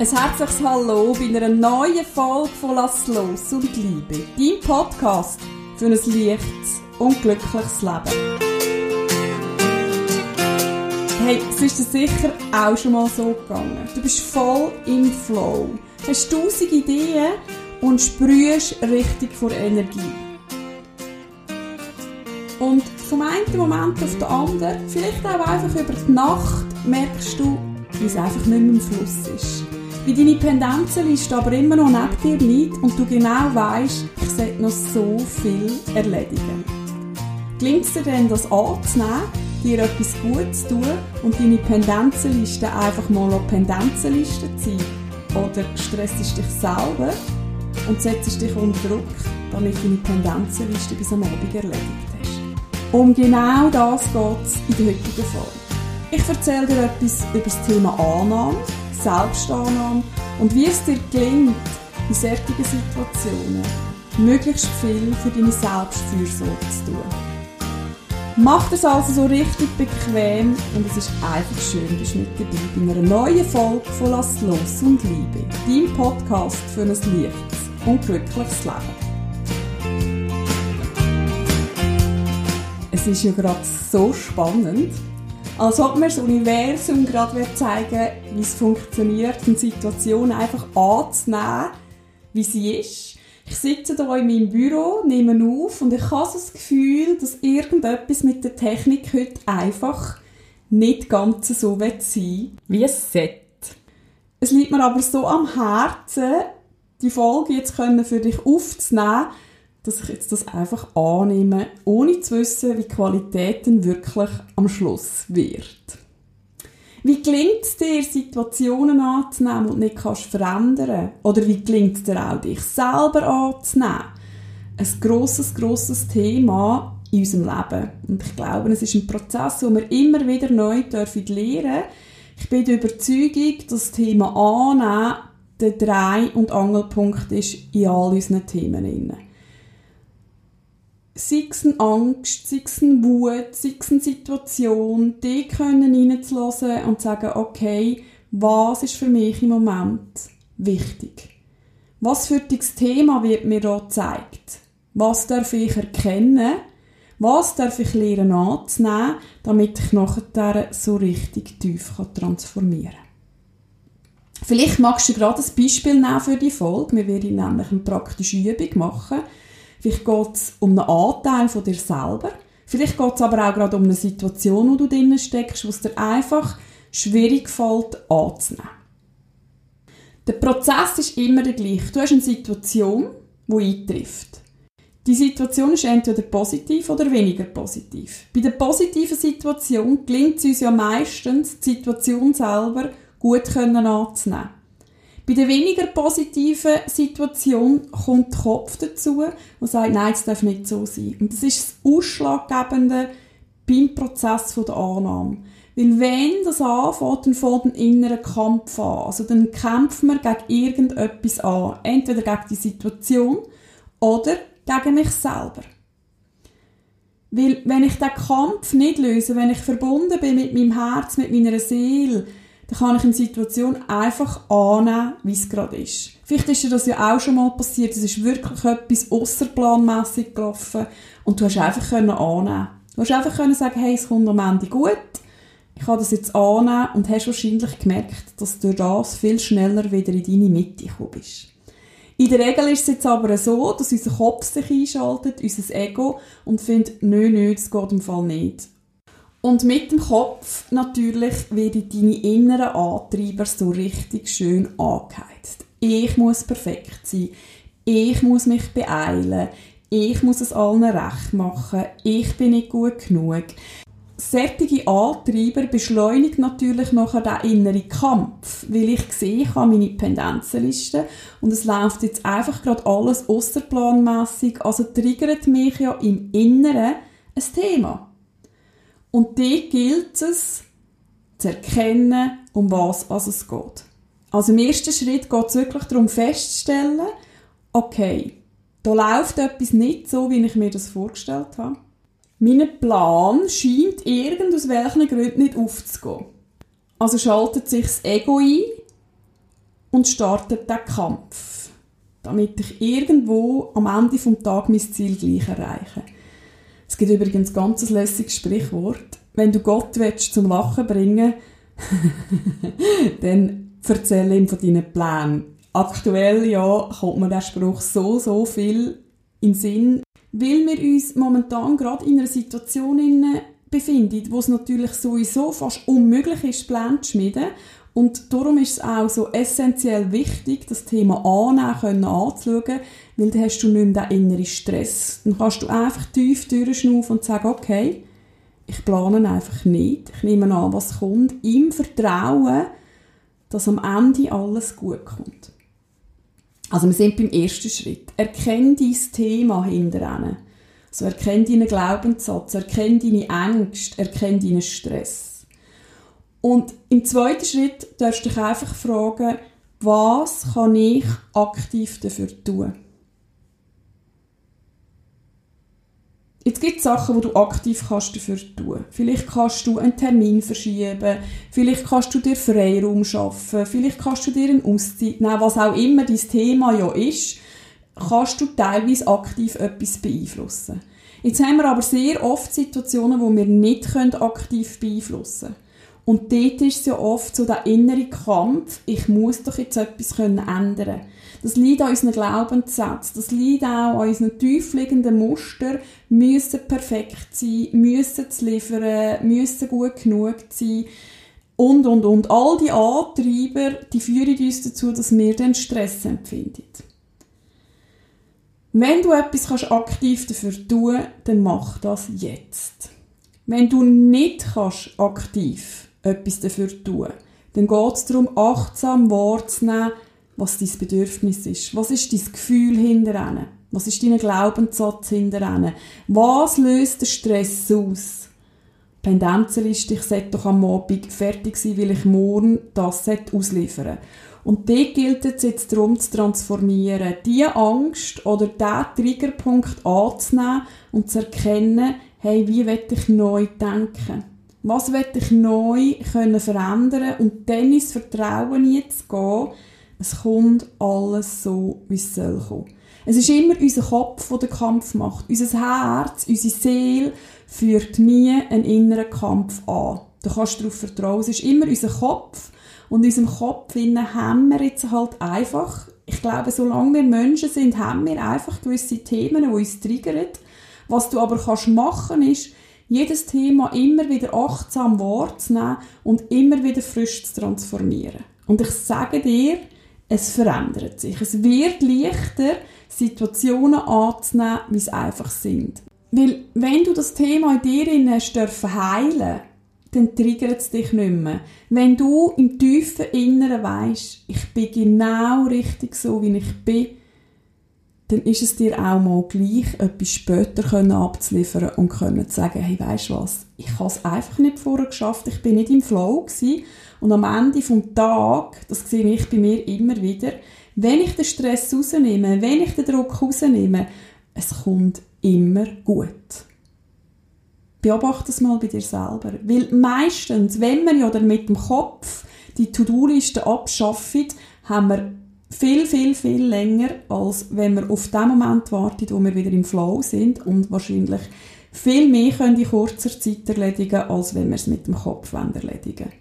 Ein herzliches Hallo bei einer neuen Folge von Lass los und Liebe, dein Podcast für ein leichtes und glückliches Leben. Hey, es ist dir sicher auch schon mal so gegangen. Du bist voll im Flow, hast tausend Ideen und sprühst richtig vor Energie. Und vom einen Moment auf den anderen, vielleicht auch einfach über die Nacht, merkst du, wie es einfach nicht mehr im Fluss ist wie deine Pendenzenliste aber immer noch neben dir liegt und du genau weißt, ich sollte noch so viel erledigen. Gelingt es dir denn, das anzunehmen, dir etwas Gutes zu tun und deine Pendenzenliste einfach mal auf Pendenzenliste zu sein? Oder stressest dich selber und setzt dich unter Druck, damit du deine Pendenzenliste bis am Abend erledigt hast? Um genau das geht es in der heutigen Folge. Ich erzähle dir etwas über das Thema Annahme Selbstannahme und wie es dir gelingt, in solchen Situationen möglichst viel für deine Selbstfürsorge zu tun. Mach das also so richtig bequem und es ist einfach schön, bist mit dabei bei einer neuen Folge von Lass los und Liebe, dein Podcast für ein leichtes und glückliches Leben. Es ist ja gerade so spannend, als ob mir das Universum gerade zeigen wie es funktioniert, eine Situation einfach anzunehmen, wie sie ist. Ich sitze hier in meinem Büro, nehme auf und ich habe das Gefühl, dass irgendetwas mit der Technik heute einfach nicht ganz so wird sein wie es sollte. Es liegt mir aber so am Herzen, die Folge jetzt für dich aufzunehmen, dass ich jetzt das einfach annehme, ohne zu wissen, wie die Qualität denn wirklich am Schluss wird. Wie gelingt es dir, Situationen anzunehmen und nicht kannst verändern? Oder wie gelingt es dir auch, dich selber anzunehmen? Ein grosses, grosses Thema in unserem Leben. Und ich glaube, es ist ein Prozess, wo wir immer wieder neu dürfen lernen Ich bin der Überzeugung, dass das Thema Annehmen der Drei- und Angelpunkt ist in all unseren Themen sei es eine Angst, sei es eine Wut, sei es eine Situation, die können reinzulassen und sagen, okay, was ist für mich im Moment wichtig? Was für das Thema wird mir da gezeigt? Was darf ich erkennen? Was darf ich lernen anzunehmen, damit ich nachher so richtig tief transformieren kann? Vielleicht magst du gerade ein Beispiel nehmen für die Folge. Wir werden nämlich eine praktische Übung machen, Vielleicht geht es um einen Anteil von dir selber. Vielleicht geht es aber auch gerade um eine Situation, wo du drinnen steckst, wo es dir einfach schwierig fällt anzunehmen. Der Prozess ist immer der gleiche. Du hast eine Situation, die eintrifft. Die Situation ist entweder positiv oder weniger positiv. Bei der positiven Situation gelingt es uns ja meistens, die Situation selber gut anzunehmen. Bei der weniger positiven Situation kommt der Kopf dazu und sagt, nein, es darf nicht so sein. Und das ist das Ausschlaggebende beim Prozess der Annahme. Weil wenn das anfängt, dann fängt ein innerer Kampf an. Also dann kämpfen wir gegen irgendetwas an. Entweder gegen die Situation oder gegen mich selber. Weil wenn ich den Kampf nicht löse, wenn ich verbunden bin mit meinem Herz, mit meiner Seele, dann kann ich eine Situation einfach annehmen, wie es gerade ist. Vielleicht ist dir das ja auch schon mal passiert, es ist wirklich etwas außerplanmässig gelaufen und du hast einfach können annehmen. Du hast einfach können sagen, hey, es kommt am Ende gut, ich kann das jetzt annehmen und hast wahrscheinlich gemerkt, dass du durch das viel schneller wieder in deine Mitte gekommen bist. In der Regel ist es jetzt aber so, dass unser Kopf sich einschaltet, unser Ego, und findet, nö, nö, das geht im Fall nicht. Und mit dem Kopf natürlich werden deine inneren Antreiber so richtig schön angeheizt. Ich muss perfekt sein. Ich muss mich beeilen. Ich muss es allen recht machen. Ich bin nicht gut genug. Sättige Antreiber beschleunigt natürlich nachher den inneren Kampf, weil ich sehe, ich habe meine Pendenzenliste und es läuft jetzt einfach gerade alles außerplanmässig, also triggert mich ja im Inneren ein Thema. Und dort gilt es, zu erkennen, um was es geht. Also im ersten Schritt geht es wirklich darum festzustellen, okay, da läuft etwas nicht so, wie ich mir das vorgestellt habe. Mein Plan scheint irgend aus welchen Gründen nicht aufzugehen. Also schaltet sich das Ego ein und startet den Kampf, damit ich irgendwo am Ende des Tages mein Ziel gleich erreiche. Es gibt übrigens ein ganz lässiges Sprichwort. Wenn du Gott willst, zum Lachen bringen dann erzähle ihm von deinen Plänen. Aktuell ja, kommt mir der Spruch so, so viel in Sinn, weil wir uns momentan gerade in einer Situation befinden, wo es natürlich sowieso fast unmöglich ist, Pläne zu schmieden. Und darum ist es auch so essentiell wichtig, das Thema annehmen können, anzuschauen, weil dann hast du nicht mehr den inneren Stress. Dann kannst du einfach tief durchschnaufen und sagen, okay, ich plane einfach nicht. Ich nehme an, was kommt, im Vertrauen, dass am Ende alles gut kommt. Also wir sind beim ersten Schritt. Erkenn dein Thema hinterher. So erkenn deinen Glaubenssatz, erkenn deine Ängste, erkenn deinen Stress. Und im zweiten Schritt darfst du dich einfach fragen, was kann ich aktiv dafür tun? Jetzt gibt es Sachen, die du aktiv kannst dafür tun Vielleicht kannst du einen Termin verschieben, vielleicht kannst du dir Freiraum schaffen, vielleicht kannst du dir eine Auszeit nehmen, was auch immer dein Thema ja ist, kannst du teilweise aktiv etwas beeinflussen. Jetzt haben wir aber sehr oft Situationen, wo wir nicht aktiv beeinflussen können. Und dort ist es ja oft so der innere Kampf, ich muss doch jetzt etwas ändern können. Das liegt an unseren Glaubenssätzen. Das liegt auch an unseren tiefliegenden Muster. Müssen perfekt sein, müssen zu liefern, müssen gut genug sein. Und, und, und. All die Antreiber, die führen uns dazu, dass wir den Stress empfinden. Wenn du etwas kannst aktiv dafür tun kannst, dann mach das jetzt. Wenn du nicht kannst aktiv etwas dafür tun dann geht es darum, achtsam wahrzunehmen, was dein Bedürfnis ist. Was ist dein Gefühl hinterher? Was ist dein Glaubenssatz hinterher? Was löst den Stress aus? Pendenzerliste, ich sollte doch am Abend fertig sein, weil ich morgen das ausliefern Und dort gilt es jetzt darum zu transformieren, diese Angst oder diesen Triggerpunkt anzunehmen und zu erkennen, hey, wie will ich neu denken? Was will ich neu können verändern und dann ins Vertrauen jetzt gehen, es kommt alles so, wie es soll kommen. Es ist immer unser Kopf, der den Kampf macht. Unser Herz, unsere Seele führt nie einen inneren Kampf an. Du kannst darauf vertrauen. Es ist immer unser Kopf. Und in unserem Kopf haben wir jetzt halt einfach, ich glaube, solange wir Menschen sind, haben wir einfach gewisse Themen, die uns triggern. Was du aber kannst machen ist, jedes Thema immer wieder achtsam wahrzunehmen und immer wieder frisch zu transformieren. Und ich sage dir, es verändert sich. Es wird leichter, Situationen anzunehmen, wie sie einfach sind. Weil, wenn du das Thema in dir hast dürfen heilen, dann triggert es dich nicht mehr. Wenn du im tiefen Inneren weisst, ich bin genau richtig so, wie ich bin, dann ist es dir auch mal gleich, etwas später können abzuliefern und können zu sagen, hey, weisst was, ich habe es einfach nicht vorher geschafft, ich bin nicht im Flow gewesen und am Ende vom Tag, das sehe ich bei mir immer wieder, wenn ich den Stress rausnehme, wenn ich den Druck rausnehme, es kommt immer gut. Beobachte es mal bei dir selber. Weil meistens, wenn wir ja dann mit dem Kopf die To-Do-Liste abschaffen, haben wir viel, viel, viel länger, als wenn wir auf den Moment warten, wo wir wieder im Flow sind und wahrscheinlich viel mehr können in kurzer Zeit erledigen, als wenn wir es mit dem Kopf erledigen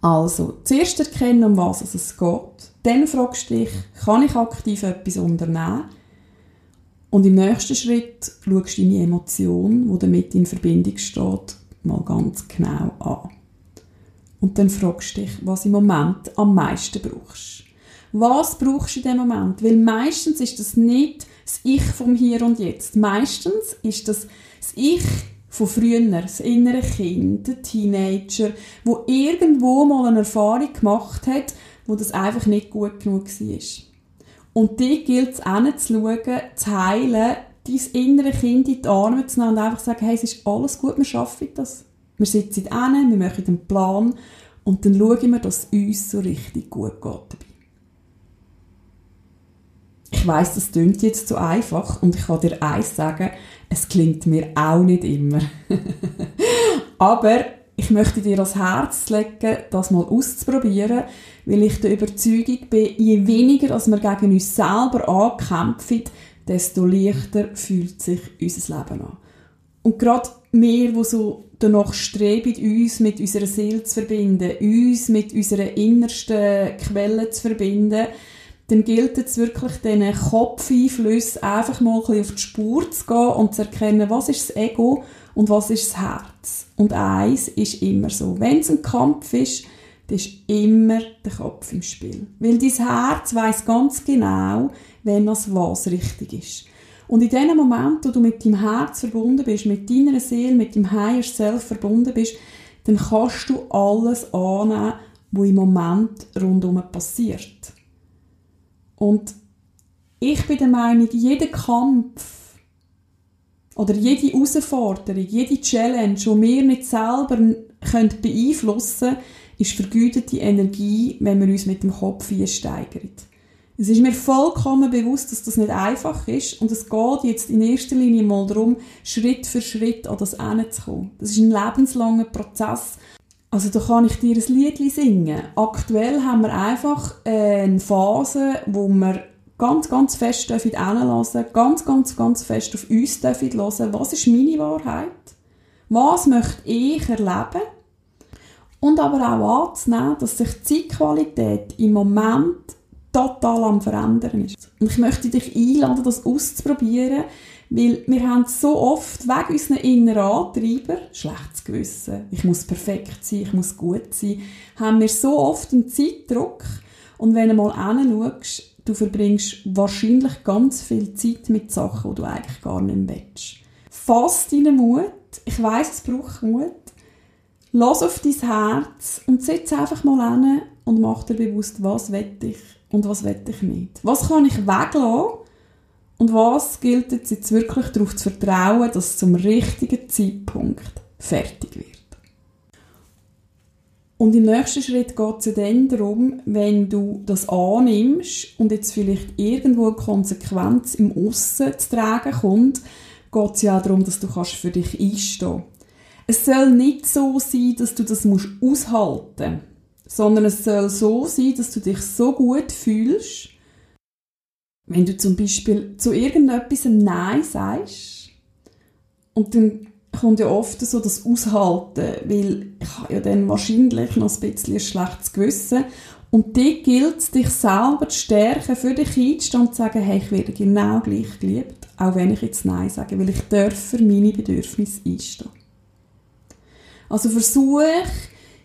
Also, zuerst erkennen, um was es geht. Dann fragst du dich, kann ich aktiv etwas unternehmen? Und im nächsten Schritt schaust du deine Emotion, die damit in Verbindung steht, mal ganz genau an. Und dann fragst du dich, was im Moment am meisten brauchst. Was brauchst du in dem Moment? Weil meistens ist das nicht das Ich vom Hier und Jetzt. Meistens ist das das Ich von früher, das innere Kind, der Teenager, wo irgendwo mal eine Erfahrung gemacht hat, wo das einfach nicht gut genug war. Und die gilt es hinzuschauen, zu heilen, dein innere Kind in die Arme zu nehmen und einfach zu sagen, hey, es ist alles gut, wir schaffen das. Wir sitzen hin, wir machen einen Plan und dann schauen wir, dass es uns so richtig gut geht dabei. Ich weiß, das klingt jetzt zu einfach und ich kann dir eins sagen, es klingt mir auch nicht immer. Aber ich möchte dir ans Herz legen, das mal auszuprobieren, weil ich der Überzeugung bin, je weniger als wir gegen uns selber ankämpfen, desto leichter fühlt sich unser Leben an. Und gerade wir, die so danach streben, uns mit unserer Seele zu verbinden, uns mit unserer innersten Quelle zu verbinden, dann gilt es wirklich, diesen Kopfeinflüssen einfach mal ein bisschen auf die Spur zu gehen und zu erkennen, was ist das Ego und was ist das Herz. Und eins ist immer so, wenn es ein Kampf ist, dann ist immer der Kopf im Spiel. Weil dein Herz weiß ganz genau, wenn das was richtig ist. Und in dem Moment, wo du mit deinem Herz verbunden bist, mit deiner Seele, mit dem Higher Self verbunden bist, dann kannst du alles annehmen, was im Moment rundum passiert. Und ich bin der Meinung, jeder Kampf oder jede Herausforderung, jede Challenge, die wir nicht selber beeinflussen können, ist vergütete Energie, wenn wir uns mit dem Kopf einsteigern. Es ist mir vollkommen bewusst, dass das nicht einfach ist und es geht jetzt in erster Linie mal darum, Schritt für Schritt an das zu kommen. Das ist ein lebenslanger Prozess. Also da kann ich dir ein Lied singen. Aktuell haben wir einfach eine Phase, wo wir ganz, ganz fest hinlassen ganz, ganz, ganz fest auf uns hören Was ist meine Wahrheit? Was möchte ich erleben? Und aber auch anzunehmen, dass sich die Zeitqualität im Moment total am Verändern ist. Und ich möchte dich einladen, das auszuprobieren, weil wir haben so oft wegen unseren inneren Antreiber, schlechtes Gewissen, ich muss perfekt sein, ich muss gut sein, haben wir so oft einen Zeitdruck. Und wenn du mal hinschaust, du verbringst wahrscheinlich ganz viel Zeit mit Sachen, die du eigentlich gar nicht willst. Fass deinen Mut. Ich weiss, es braucht Mut. Lass auf dein Herz und setz einfach mal hin und mach dir bewusst, was will ich und was will ich nicht. Was kann ich weglassen und was gilt es jetzt wirklich darauf zu vertrauen, dass es zum richtigen Zeitpunkt fertig wird. Und im nächsten Schritt geht es ja dann darum, wenn du das annimmst und jetzt vielleicht irgendwo eine Konsequenz im Aussen zu tragen kommt, geht es ja auch darum, dass du kannst für dich einstehen Es soll nicht so sein, dass du das aushalten musst sondern es soll so sein, dass du dich so gut fühlst, wenn du zum Beispiel zu irgendetwas ein Nein sagst und dann kommt ja oft so das Aushalten, weil ich habe ja dann wahrscheinlich noch ein bisschen ein schlechtes Gewissen und dort gilt es, dich selber zu stärken, für dich einzustehen und zu sagen, hey, ich werde genau gleich geliebt, auch wenn ich jetzt Nein sage, weil ich darf für meine Bedürfnisse einstehen. Also versuche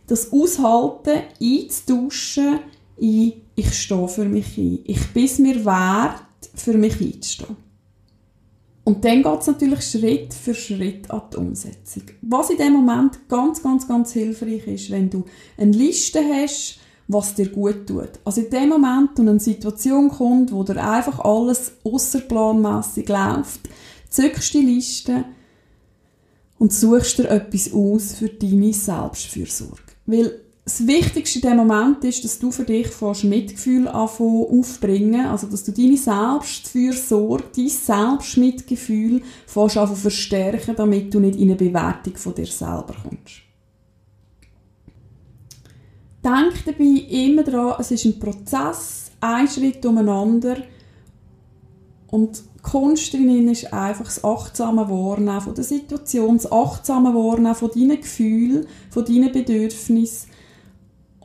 das Aushalten einzutauschen in ich stehe für mich ein. Ich bin es mir wert, für mich einzustehen. Und dann geht es natürlich Schritt für Schritt an die Umsetzung. Was in dem Moment ganz, ganz, ganz hilfreich ist, wenn du eine Liste hast, was dir gut tut. Also in dem Moment, wo eine Situation kommt, wo dir einfach alles außerplanmässig läuft, zückst die Liste und suchst dir etwas aus für deine Selbstfürsorge. Weil das Wichtigste in dem Moment ist, dass du für dich fast Mitgefühl aufbringen also dass du deine Selbstfürsorge, dein Selbstmitgefühl fast verstärken, damit du nicht in eine Bewertung von dir selber kommst. Denk dabei immer daran, es ist ein Prozess, ein Schritt umeinander und Kunst drin ist einfach das achtsame Wahrnehmen von der Situation, das achtsame Wahrnehmen von deinen Gefühlen, von deinen Bedürfnissen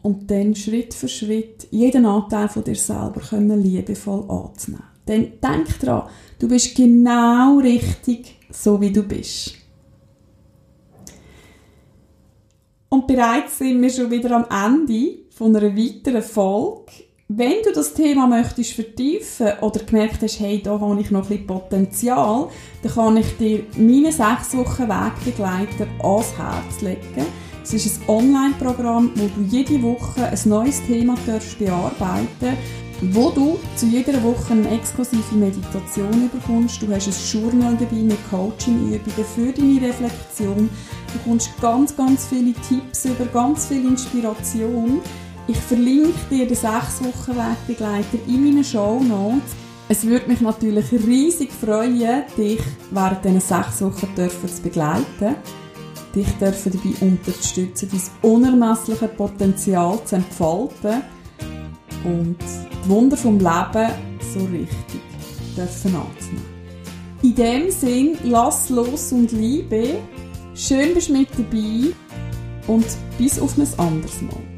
und dann Schritt für Schritt jeden Anteil von dir selber können liebevoll anzunehmen. Denn denk dran, du bist genau richtig, so wie du bist. Und bereits sind wir schon wieder am Ende von einer weiteren Folge wenn du das Thema möchtest vertiefen oder gemerkt hast, hey, da habe ich noch ein bisschen Potenzial, dann kann ich dir meine sechs Wochen Wegbegleiter ans Herz legen. Es ist ein Online-Programm, wo du jede Woche ein neues Thema bearbeiten wo du zu jeder Woche eine exklusive Meditation bekommst. Du hast ein Journal dabei mit Coaching-Übungen für deine Reflexion. Du bekommst ganz, ganz viele Tipps über ganz viel Inspiration ich verlinke dir den 6 Wochen Wegbegleiter in meinen Show Notes. Es würde mich natürlich riesig freuen, dich während diesen sechs Wochen zu begleiten. dich dürfen dabei unterstützen, dein unermessliche Potenzial zu entfalten und die Wunder vom Leben so richtig dürfen anzunehmen. In dem Sinn, lass los und liebe. Schön bist du mit dabei und bis auf ein anderes Mal.